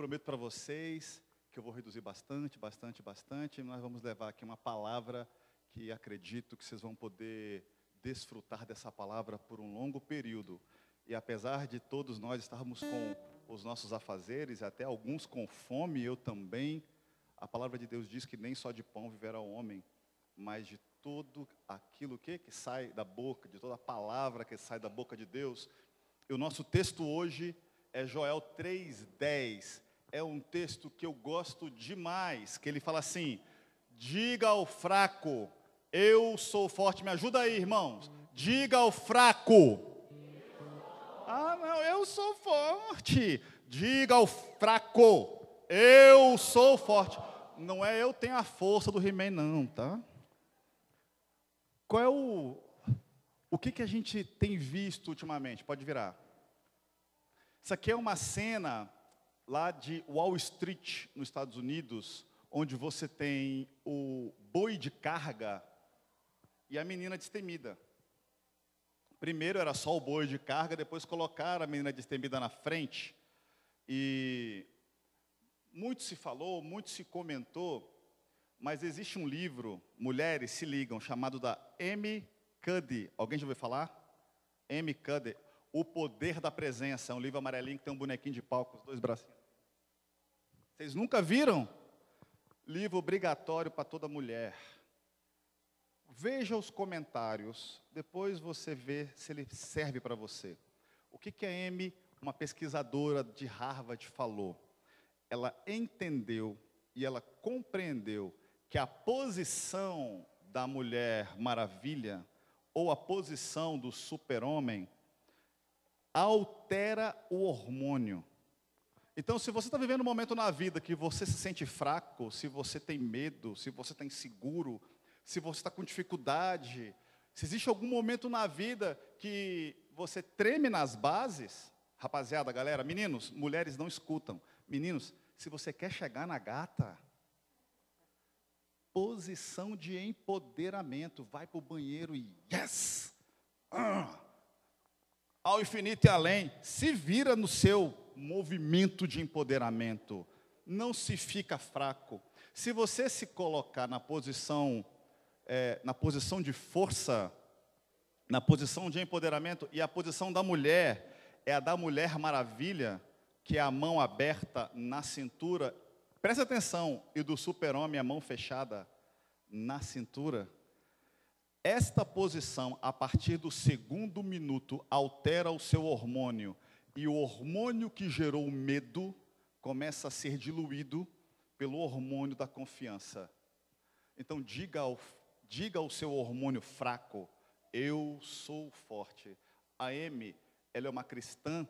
prometo para vocês que eu vou reduzir bastante, bastante, bastante. Nós vamos levar aqui uma palavra que acredito que vocês vão poder desfrutar dessa palavra por um longo período. E apesar de todos nós estarmos com os nossos afazeres, até alguns com fome, eu também, a palavra de Deus diz que nem só de pão viverá o homem, mas de tudo aquilo que, que sai da boca, de toda a palavra que sai da boca de Deus. E o nosso texto hoje é Joel 3,10. É um texto que eu gosto demais, que ele fala assim: diga ao fraco, eu sou forte. Me ajuda aí, irmãos. Diga ao fraco. Ah, não, eu sou forte. Diga ao fraco, eu sou forte. Não é eu tenho a força do He-Man, não, tá? Qual é o. O que, que a gente tem visto ultimamente? Pode virar. Isso aqui é uma cena lá de Wall Street, nos Estados Unidos, onde você tem o boi de carga e a menina destemida. Primeiro era só o boi de carga, depois colocaram a menina destemida na frente. E muito se falou, muito se comentou mas existe um livro, mulheres se ligam, chamado da M. Cuddy. Alguém já ouviu falar? M. Cuddy. O Poder da Presença. É um livro amarelinho que tem um bonequinho de pau com os dois bracinhos. Vocês nunca viram? Livro obrigatório para toda mulher. Veja os comentários, depois você vê se ele serve para você. O que, que a M, uma pesquisadora de Harvard, falou? Ela entendeu e ela compreendeu que a posição da mulher maravilha ou a posição do super-homem altera o hormônio. Então, se você está vivendo um momento na vida que você se sente fraco, se você tem medo, se você está inseguro, se você está com dificuldade, se existe algum momento na vida que você treme nas bases, rapaziada, galera, meninos, mulheres não escutam. Meninos, se você quer chegar na gata, posição de empoderamento. Vai para o banheiro e yes! Ah! Ao infinito e além, se vira no seu movimento de empoderamento. Não se fica fraco. Se você se colocar na posição, é, na posição de força, na posição de empoderamento, e a posição da mulher é a da mulher maravilha, que é a mão aberta na cintura Preste atenção, e do super-homem a mão fechada na cintura. Esta posição, a partir do segundo minuto, altera o seu hormônio. E o hormônio que gerou o medo começa a ser diluído pelo hormônio da confiança. Então, diga ao, diga ao seu hormônio fraco: Eu sou forte. A Amy, ela é uma cristã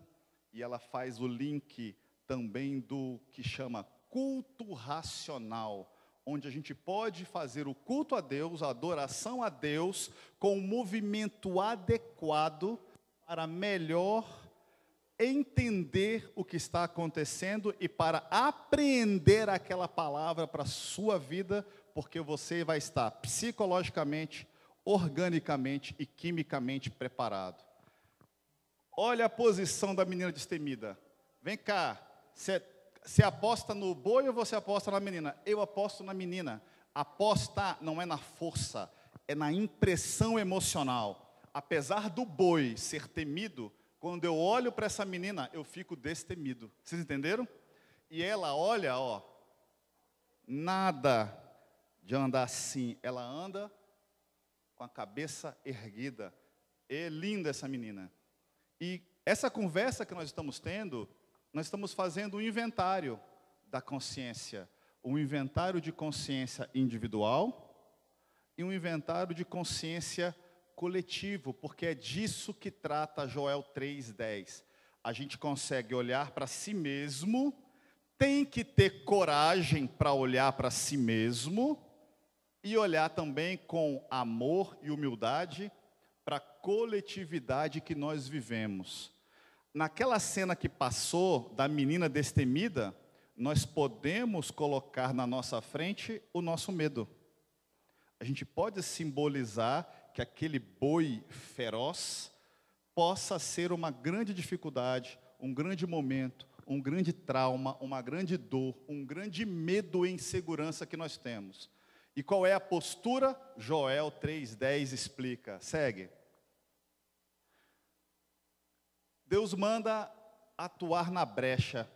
e ela faz o link também do que chama culto racional, onde a gente pode fazer o culto a Deus, a adoração a Deus, com um movimento adequado para melhor entender o que está acontecendo e para apreender aquela palavra para a sua vida, porque você vai estar psicologicamente, organicamente e quimicamente preparado. Olha a posição da menina destemida. Vem cá, você você aposta no boi ou você aposta na menina? Eu aposto na menina. Aposta não é na força, é na impressão emocional. Apesar do boi ser temido, quando eu olho para essa menina, eu fico destemido. Vocês entenderam? E ela olha, ó, nada de andar assim. Ela anda com a cabeça erguida. É linda essa menina. E essa conversa que nós estamos tendo nós estamos fazendo um inventário da consciência, um inventário de consciência individual e um inventário de consciência coletivo, porque é disso que trata Joel 3:10. A gente consegue olhar para si mesmo, tem que ter coragem para olhar para si mesmo e olhar também com amor e humildade para a coletividade que nós vivemos naquela cena que passou da menina destemida, nós podemos colocar na nossa frente o nosso medo. A gente pode simbolizar que aquele boi feroz possa ser uma grande dificuldade, um grande momento, um grande trauma, uma grande dor, um grande medo e insegurança que nós temos. E qual é a postura? Joel 3,10 explica. Segue. Deus manda atuar na brecha.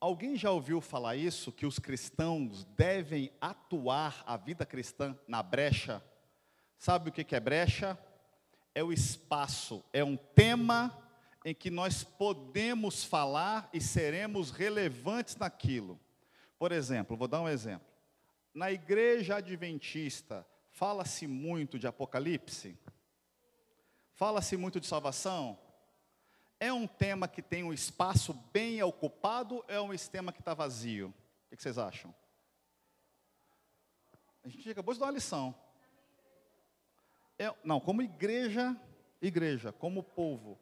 Alguém já ouviu falar isso? Que os cristãos devem atuar a vida cristã na brecha? Sabe o que é brecha? É o espaço, é um tema em que nós podemos falar e seremos relevantes naquilo. Por exemplo, vou dar um exemplo. Na igreja adventista, fala-se muito de Apocalipse? Fala-se muito de salvação? É um tema que tem um espaço bem ocupado ou é um tema que está vazio? O que vocês acham? A gente acabou de dar uma lição. É, não, como igreja, igreja, como povo.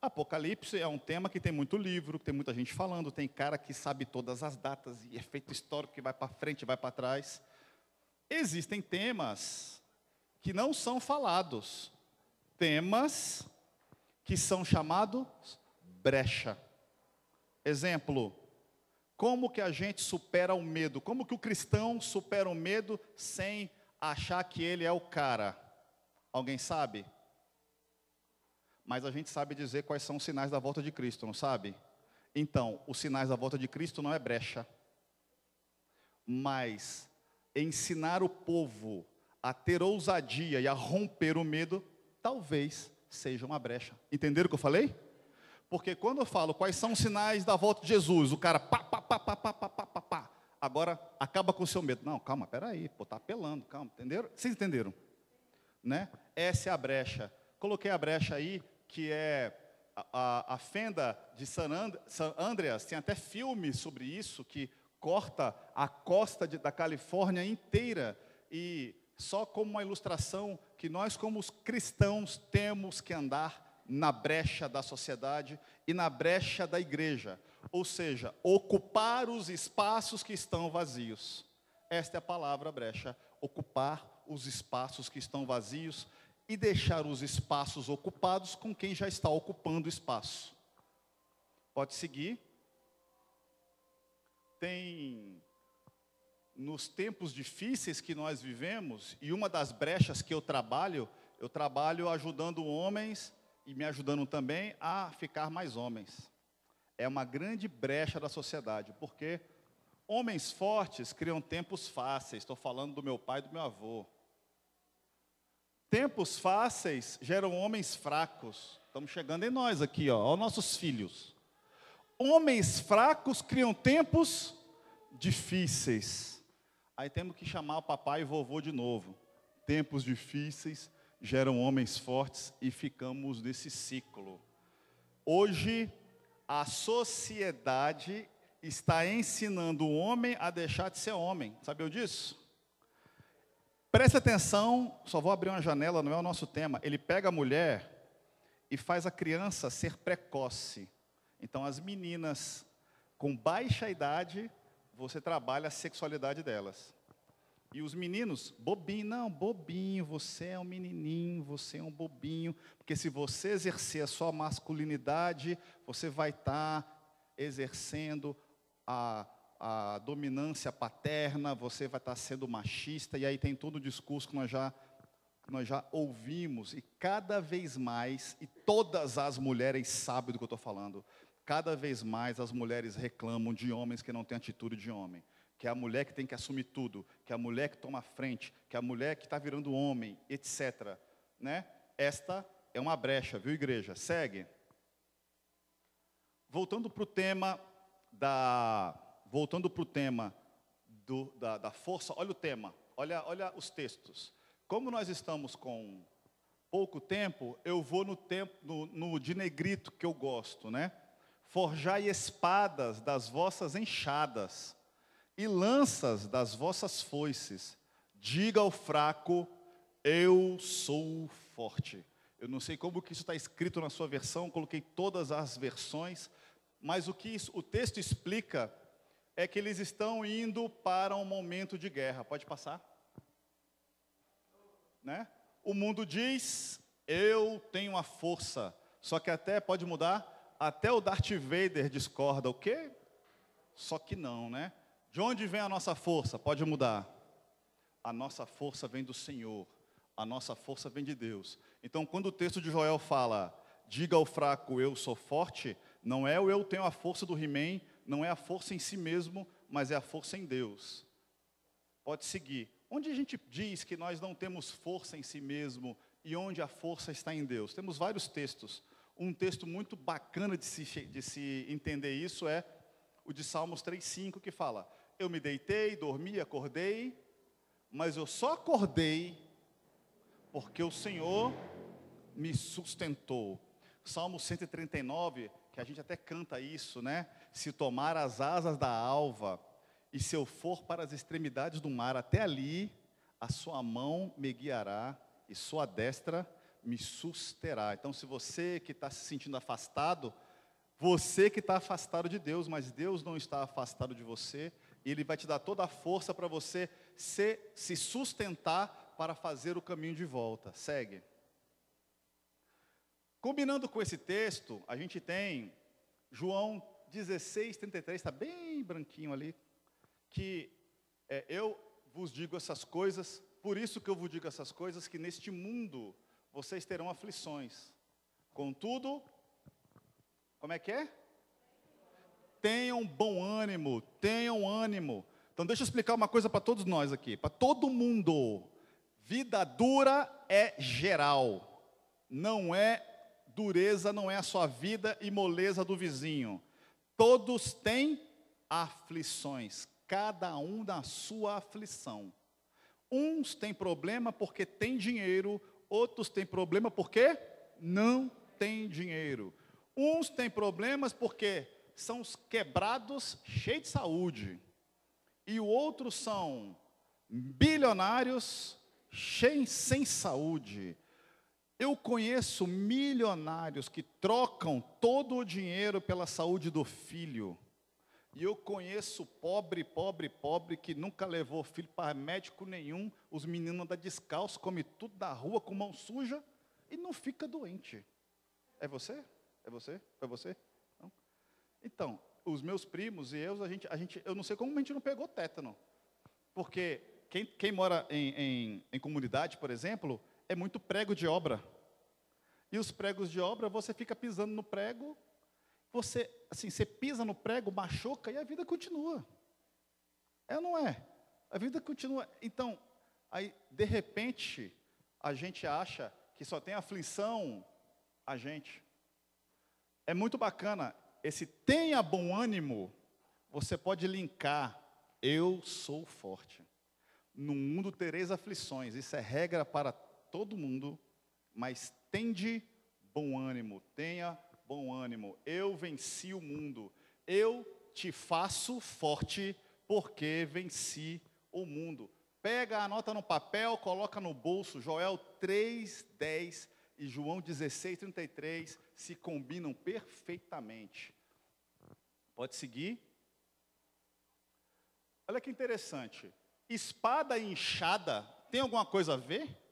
Apocalipse é um tema que tem muito livro, que tem muita gente falando, tem cara que sabe todas as datas e efeito histórico que vai para frente, vai para trás. Existem temas que não são falados, temas que são chamados brecha. Exemplo, como que a gente supera o medo? Como que o cristão supera o medo sem achar que ele é o cara? Alguém sabe? Mas a gente sabe dizer quais são os sinais da volta de Cristo, não sabe? Então, os sinais da volta de Cristo não é brecha. Mas ensinar o povo a ter ousadia e a romper o medo, talvez seja uma brecha. Entenderam o que eu falei? Porque quando eu falo quais são os sinais da volta de Jesus, o cara pá, pá, pá, pá, pá, pá, pá, pá. Agora acaba com o seu medo. Não, calma, peraí, pô, tá apelando, calma, entenderam? Vocês entenderam? Né? Essa é a brecha. Coloquei a brecha aí, que é a, a, a fenda de San, And, San Andreas, tem até filme sobre isso, que corta a costa de, da Califórnia inteira e só como uma ilustração que nós, como os cristãos, temos que andar na brecha da sociedade e na brecha da igreja, ou seja, ocupar os espaços que estão vazios. Esta é a palavra brecha, ocupar os espaços que estão vazios e deixar os espaços ocupados com quem já está ocupando o espaço. Pode seguir. Tem nos tempos difíceis que nós vivemos, e uma das brechas que eu trabalho, eu trabalho ajudando homens e me ajudando também a ficar mais homens. É uma grande brecha da sociedade, porque homens fortes criam tempos fáceis. Estou falando do meu pai e do meu avô. Tempos fáceis geram homens fracos. Estamos chegando em nós aqui, ó, ó nossos filhos. Homens fracos criam tempos difíceis. Aí temos que chamar o papai e vovô de novo. Tempos difíceis geram homens fortes e ficamos nesse ciclo. Hoje, a sociedade está ensinando o homem a deixar de ser homem. Sabeu disso? Preste atenção, só vou abrir uma janela, não é o nosso tema. Ele pega a mulher e faz a criança ser precoce. Então, as meninas com baixa idade você trabalha a sexualidade delas. E os meninos, bobinho, não, bobinho, você é um menininho, você é um bobinho, porque se você exercer a sua masculinidade, você vai estar tá exercendo a, a dominância paterna, você vai estar sendo machista, e aí tem todo o discurso que nós já, nós já ouvimos, e cada vez mais, e todas as mulheres sabem do que eu estou falando, Cada vez mais as mulheres reclamam de homens que não têm atitude de homem. Que é a mulher que tem que assumir tudo, que é a mulher que toma a frente, que é a mulher que está virando homem, etc. Né? Esta é uma brecha, viu, igreja? Segue. Voltando para o tema da. Voltando para o tema do, da, da força, olha o tema, olha, olha os textos. Como nós estamos com pouco tempo, eu vou no tempo no, no de negrito que eu gosto, né? Forjai espadas das vossas enxadas e lanças das vossas foices. Diga ao fraco, eu sou forte. Eu não sei como que isso está escrito na sua versão, coloquei todas as versões, mas o que o texto explica é que eles estão indo para um momento de guerra. Pode passar? Né? O mundo diz: eu tenho a força, só que até pode mudar Até o Darth Vader discorda, o quê? Só que não, né? De onde vem a nossa força? Pode mudar. A nossa força vem do Senhor. A nossa força vem de Deus. Então, quando o texto de Joel fala, diga ao fraco, eu sou forte, não é o eu tenho a força do He-Man, não é a força em si mesmo, mas é a força em Deus. Pode seguir. Onde a gente diz que nós não temos força em si mesmo e onde a força está em Deus? Temos vários textos. Um texto muito bacana de se, de se entender isso é o de Salmos 3,5, que fala: Eu me deitei, dormi, acordei, mas eu só acordei porque o Senhor me sustentou. Salmo 139, que a gente até canta isso, né? Se tomar as asas da alva, e se eu for para as extremidades do mar, até ali, a sua mão me guiará, e sua destra me susterá. Então, se você que está se sentindo afastado, você que está afastado de Deus, mas Deus não está afastado de você, e Ele vai te dar toda a força para você se, se sustentar para fazer o caminho de volta. Segue. Combinando com esse texto, a gente tem João 16, 33, está bem branquinho ali, que é, eu vos digo essas coisas, por isso que eu vos digo essas coisas, que neste mundo vocês terão aflições. Contudo, como é que é? Tenham bom ânimo, tenham ânimo. Então deixa eu explicar uma coisa para todos nós aqui, para todo mundo. Vida dura é geral, não é dureza, não é a sua vida e moleza do vizinho. Todos têm aflições, cada um na sua aflição. Uns têm problema porque têm dinheiro, outros têm problema porque não têm dinheiro. Uns têm problemas porque são os quebrados cheios de saúde. E outros são bilionários cheios sem saúde. Eu conheço milionários que trocam todo o dinheiro pela saúde do filho. E eu conheço pobre, pobre, pobre que nunca levou filho para médico nenhum. Os meninos andam descalço, come tudo da rua com mão suja e não fica doente. É você? É você? Foi você? Não? Então, os meus primos e eu, a gente, a gente, eu não sei como a gente não pegou tétano. Porque quem, quem mora em, em, em comunidade, por exemplo, é muito prego de obra. E os pregos de obra, você fica pisando no prego, você, assim, você pisa no prego, machuca e a vida continua. É ou não é? A vida continua. Então, aí, de repente, a gente acha que só tem aflição a gente. É muito bacana. Esse tenha bom ânimo, você pode linkar. Eu sou forte. No mundo tereis aflições. Isso é regra para todo mundo, mas tende bom ânimo, tenha bom ânimo. Eu venci o mundo. Eu te faço forte porque venci o mundo. Pega, anota no papel, coloca no bolso. Joel 3, 10 e João 16, 33 se combinam perfeitamente. Pode seguir. Olha que interessante. Espada e enxada tem alguma coisa a ver?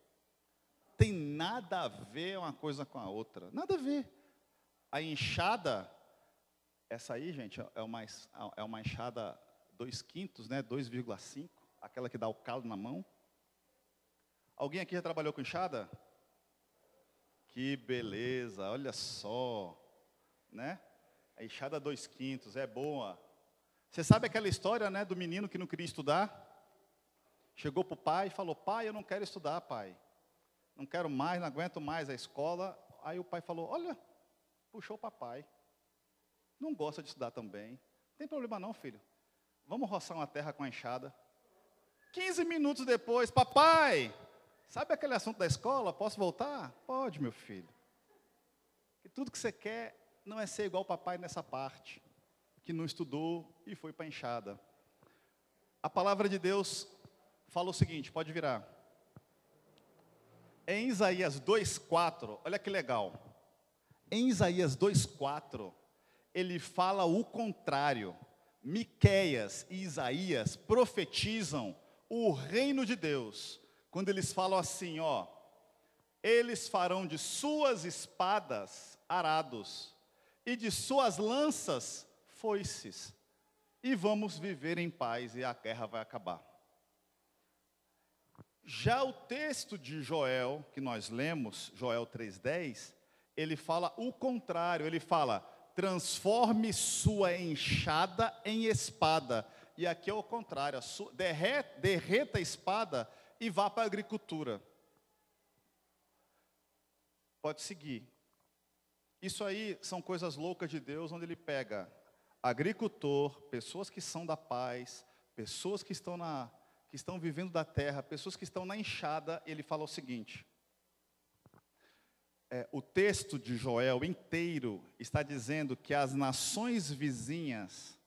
Tem nada a ver uma coisa com a outra. Nada a ver. A enxada, essa aí, gente, é uma, é uma enxada 2 quintos, né? 2,5, aquela que dá o calo na mão. Alguém aqui já trabalhou com enxada? Que beleza, olha só, né? A enxada 2 quintos, é boa. Você sabe aquela história, né, do menino que não queria estudar? Chegou para o pai e falou: Pai, eu não quero estudar, pai. Não quero mais, não aguento mais a escola. Aí o pai falou: Olha, puxou o papai. Não gosta de estudar também. Não tem problema não, filho. Vamos roçar uma terra com a enxada. 15 minutos depois, papai, sabe aquele assunto da escola? Posso voltar? Pode, meu filho. E tudo que você quer não é ser igual o papai nessa parte, que não estudou e foi para a enxada. A palavra de Deus fala o seguinte, pode virar. Em Isaías 2:4, olha que legal. Em Isaías 2:4, ele fala o contrário. Miqueias e Isaías profetizam o reino de Deus, quando eles falam assim, ó: Eles farão de suas espadas arados e de suas lanças foices. E vamos viver em paz e a guerra vai acabar. Já o texto de Joel, que nós lemos, Joel 3,10, ele fala o contrário, ele fala: transforme sua enxada em espada. E aqui é o contrário, derreta, derreta a espada e vá para a agricultura. Pode seguir. Isso aí são coisas loucas de Deus, onde ele pega agricultor, pessoas que são da paz, pessoas que estão na que estão vivendo da terra, pessoas que estão na enxada, ele fala o seguinte: é, o texto de Joel inteiro está dizendo que as nações vizinhas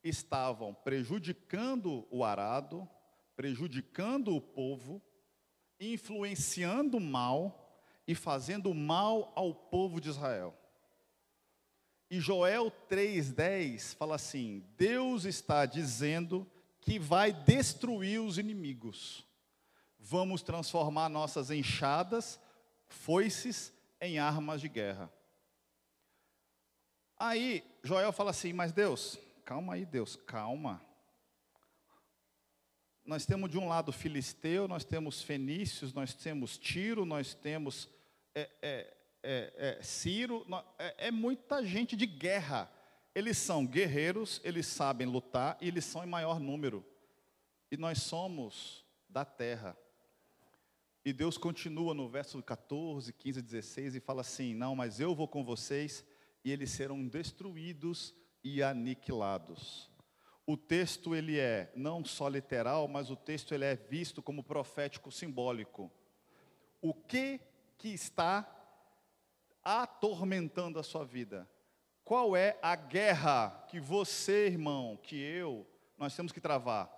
estavam prejudicando o arado, prejudicando o povo, influenciando mal e fazendo mal ao povo de Israel. E Joel 3,10 fala assim: Deus está dizendo que vai destruir os inimigos. Vamos transformar nossas enxadas, foices, em armas de guerra. Aí Joel fala assim: Mas Deus, calma aí, Deus, calma. Nós temos de um lado filisteu, nós temos fenícios, nós temos Tiro, nós temos é, é, é, é Ciro, é, é muita gente de guerra. Eles são guerreiros, eles sabem lutar e eles são em maior número. E nós somos da terra. E Deus continua no verso 14, 15, 16 e fala assim: Não, mas eu vou com vocês e eles serão destruídos e aniquilados. O texto ele é não só literal, mas o texto ele é visto como profético simbólico. O que que está atormentando a sua vida? Qual é a guerra que você, irmão, que eu, nós temos que travar?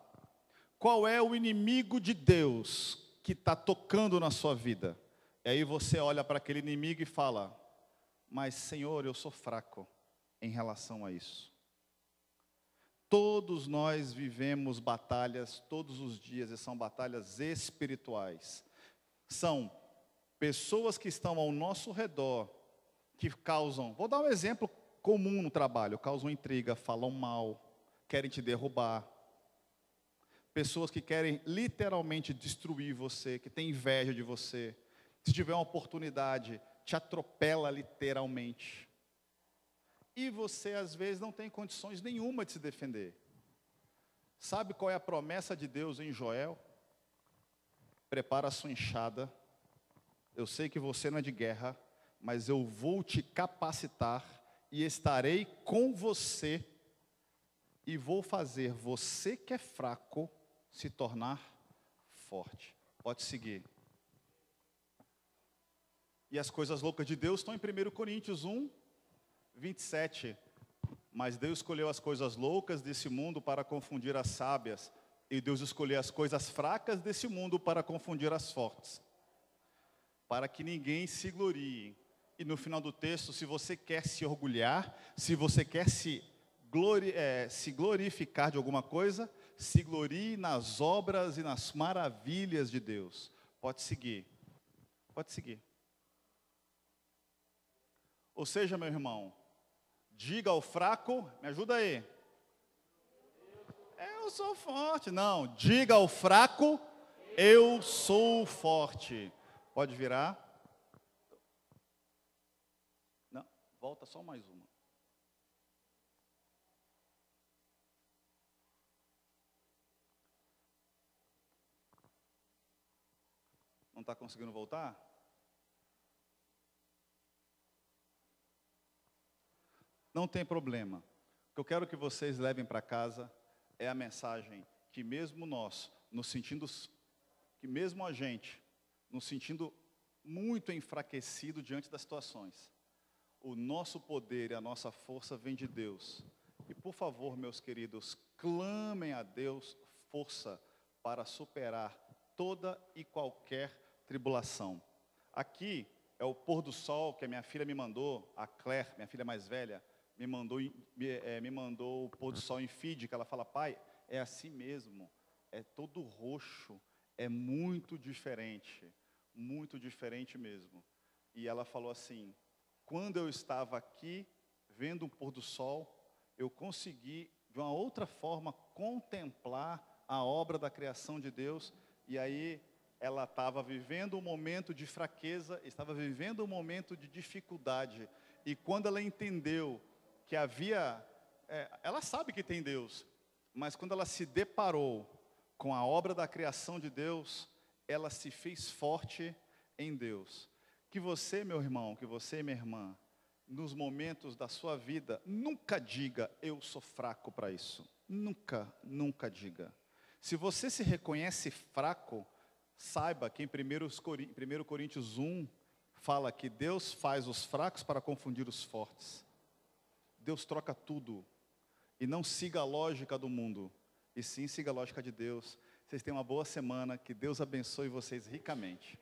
Qual é o inimigo de Deus que está tocando na sua vida? E aí você olha para aquele inimigo e fala: Mas, Senhor, eu sou fraco em relação a isso. Todos nós vivemos batalhas todos os dias, e são batalhas espirituais. São pessoas que estão ao nosso redor, que causam, vou dar um exemplo comum no trabalho, causam intriga, falam mal, querem te derrubar. Pessoas que querem literalmente destruir você, que têm inveja de você. Se tiver uma oportunidade, te atropela literalmente. E você às vezes não tem condições nenhuma de se defender. Sabe qual é a promessa de Deus em Joel? Prepara a sua enxada. Eu sei que você não é de guerra, mas eu vou te capacitar e estarei com você e vou fazer você que é fraco se tornar forte. Pode seguir. E as coisas loucas de Deus estão em 1 Coríntios 1, 27. Mas Deus escolheu as coisas loucas desse mundo para confundir as sábias, e Deus escolheu as coisas fracas desse mundo para confundir as fortes, para que ninguém se glorie. E no final do texto, se você quer se orgulhar, se você quer se, glori é, se glorificar de alguma coisa, se glorie nas obras e nas maravilhas de Deus. Pode seguir. Pode seguir. Ou seja, meu irmão, diga ao fraco, me ajuda aí. Eu sou forte. Não, diga ao fraco, eu sou forte. Pode virar. Volta só mais uma. Não está conseguindo voltar? Não tem problema. O que eu quero que vocês levem para casa é a mensagem que mesmo nós, nos sentindo, que mesmo a gente, nos sentindo muito enfraquecido diante das situações, o nosso poder e a nossa força vem de Deus. E por favor, meus queridos, clamem a Deus força para superar toda e qualquer tribulação. Aqui é o pôr do sol que a minha filha me mandou, a Claire, minha filha mais velha, me mandou, me, é, me mandou o pôr do sol em feed, que ela fala, pai, é assim mesmo, é todo roxo, é muito diferente, muito diferente mesmo. E ela falou assim, quando eu estava aqui vendo um pôr do sol, eu consegui, de uma outra forma, contemplar a obra da criação de Deus, e aí ela estava vivendo um momento de fraqueza, estava vivendo um momento de dificuldade, e quando ela entendeu que havia, é, ela sabe que tem Deus, mas quando ela se deparou com a obra da criação de Deus, ela se fez forte em Deus. Que você, meu irmão, que você, minha irmã, nos momentos da sua vida, nunca diga eu sou fraco para isso. Nunca, nunca diga. Se você se reconhece fraco, saiba que em 1 Coríntios 1 fala que Deus faz os fracos para confundir os fortes. Deus troca tudo. E não siga a lógica do mundo, e sim siga a lógica de Deus. Vocês tenham uma boa semana, que Deus abençoe vocês ricamente.